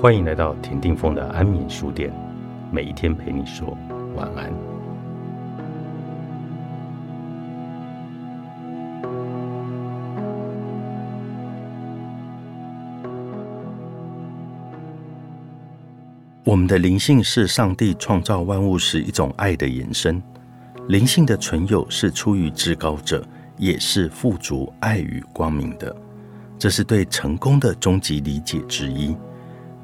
欢迎来到田定峰的安眠书店，每一天陪你说晚安。我们的灵性是上帝创造万物时一种爱的延伸，灵性的存有是出于至高者，也是富足爱与光明的。这是对成功的终极理解之一。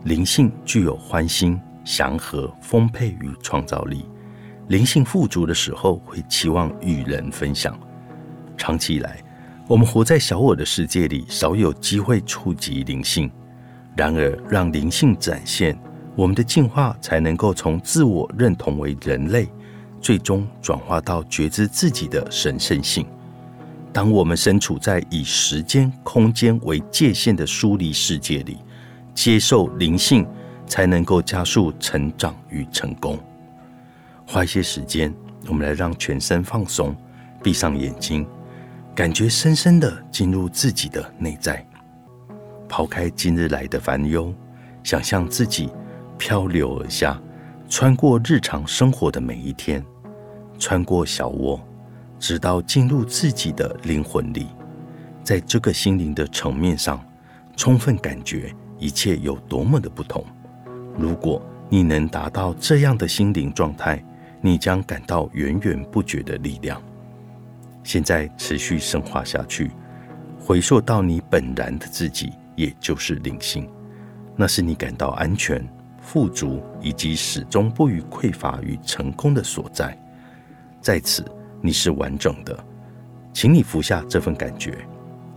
灵性具有欢欣、祥和、丰沛与创造力。灵性富足的时候，会期望与人分享。长期以来，我们活在小我的世界里，少有机会触及灵性。然而，让灵性展现，我们的进化才能够从自我认同为人类，最终转化到觉知自己的神圣性。当我们身处在以时间、空间为界限的疏离世界里，接受灵性，才能够加速成长与成功。花一些时间，我们来让全身放松，闭上眼睛，感觉深深的进入自己的内在，抛开今日来的烦忧，想象自己漂流而下，穿过日常生活的每一天，穿过小窝，直到进入自己的灵魂里，在这个心灵的层面上，充分感觉。一切有多么的不同！如果你能达到这样的心灵状态，你将感到源源不绝的力量。现在持续深化下去，回溯到你本然的自己，也就是灵性，那是你感到安全、富足以及始终不予匮乏与成功的所在。在此，你是完整的，请你服下这份感觉，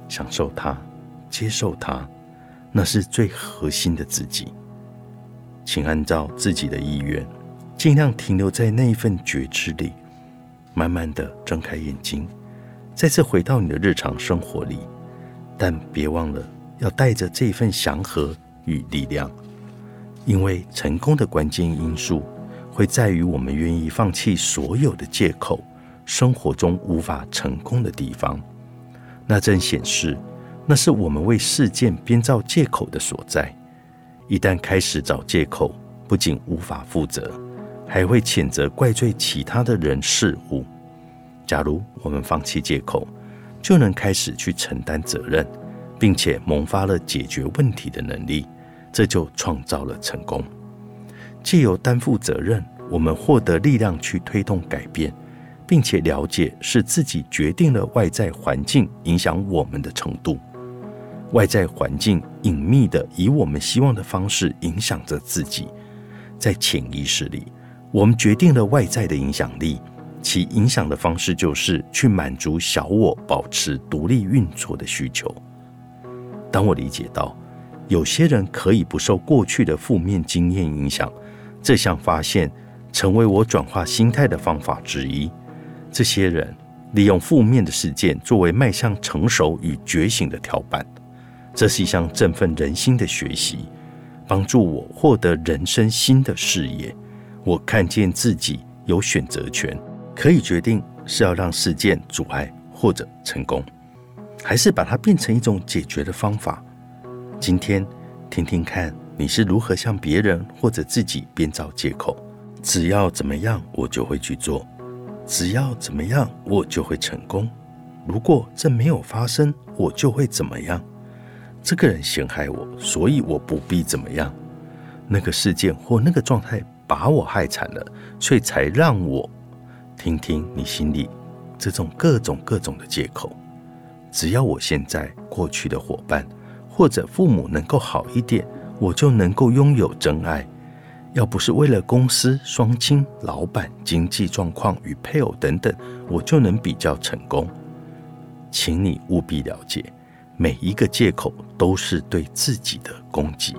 享受它，接受它。那是最核心的自己，请按照自己的意愿，尽量停留在那一份觉知里，慢慢的睁开眼睛，再次回到你的日常生活里，但别忘了要带着这份祥和与力量，因为成功的关键因素会在于我们愿意放弃所有的借口，生活中无法成功的地方，那正显示。那是我们为事件编造借口的所在。一旦开始找借口，不仅无法负责，还会谴责、怪罪其他的人事物。假如我们放弃借口，就能开始去承担责任，并且萌发了解决问题的能力，这就创造了成功。借由担负责任，我们获得力量去推动改变，并且了解是自己决定了外在环境影响我们的程度。外在环境隐秘的以我们希望的方式影响着自己，在潜意识里，我们决定了外在的影响力，其影响的方式就是去满足小我保持独立运作的需求。当我理解到有些人可以不受过去的负面经验影响，这项发现成为我转化心态的方法之一。这些人利用负面的事件作为迈向成熟与觉醒的跳板。这是一项振奋人心的学习，帮助我获得人生新的视野。我看见自己有选择权，可以决定是要让事件阻碍或者成功，还是把它变成一种解决的方法。今天听听看，你是如何向别人或者自己编造借口。只要怎么样，我就会去做；只要怎么样，我就会成功。如果这没有发生，我就会怎么样？这个人陷害我，所以我不必怎么样。那个事件或那个状态把我害惨了，所以才让我听听你心里这种各种各种的借口。只要我现在过去的伙伴或者父母能够好一点，我就能够拥有真爱。要不是为了公司、双亲、老板、经济状况与配偶等等，我就能比较成功。请你务必了解。每一个借口都是对自己的攻击，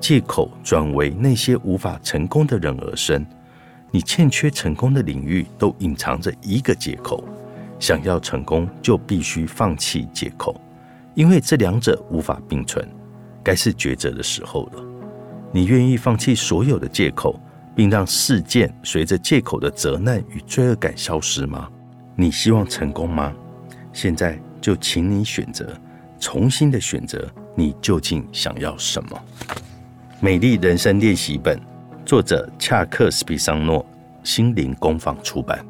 借口转为那些无法成功的人而生。你欠缺成功的领域都隐藏着一个借口，想要成功就必须放弃借口，因为这两者无法并存。该是抉择的时候了。你愿意放弃所有的借口，并让事件随着借口的责难与罪恶感消失吗？你希望成功吗？现在就请你选择。重新的选择，你究竟想要什么？美丽人生练习本》，作者恰克·斯比桑诺，心灵工坊出版。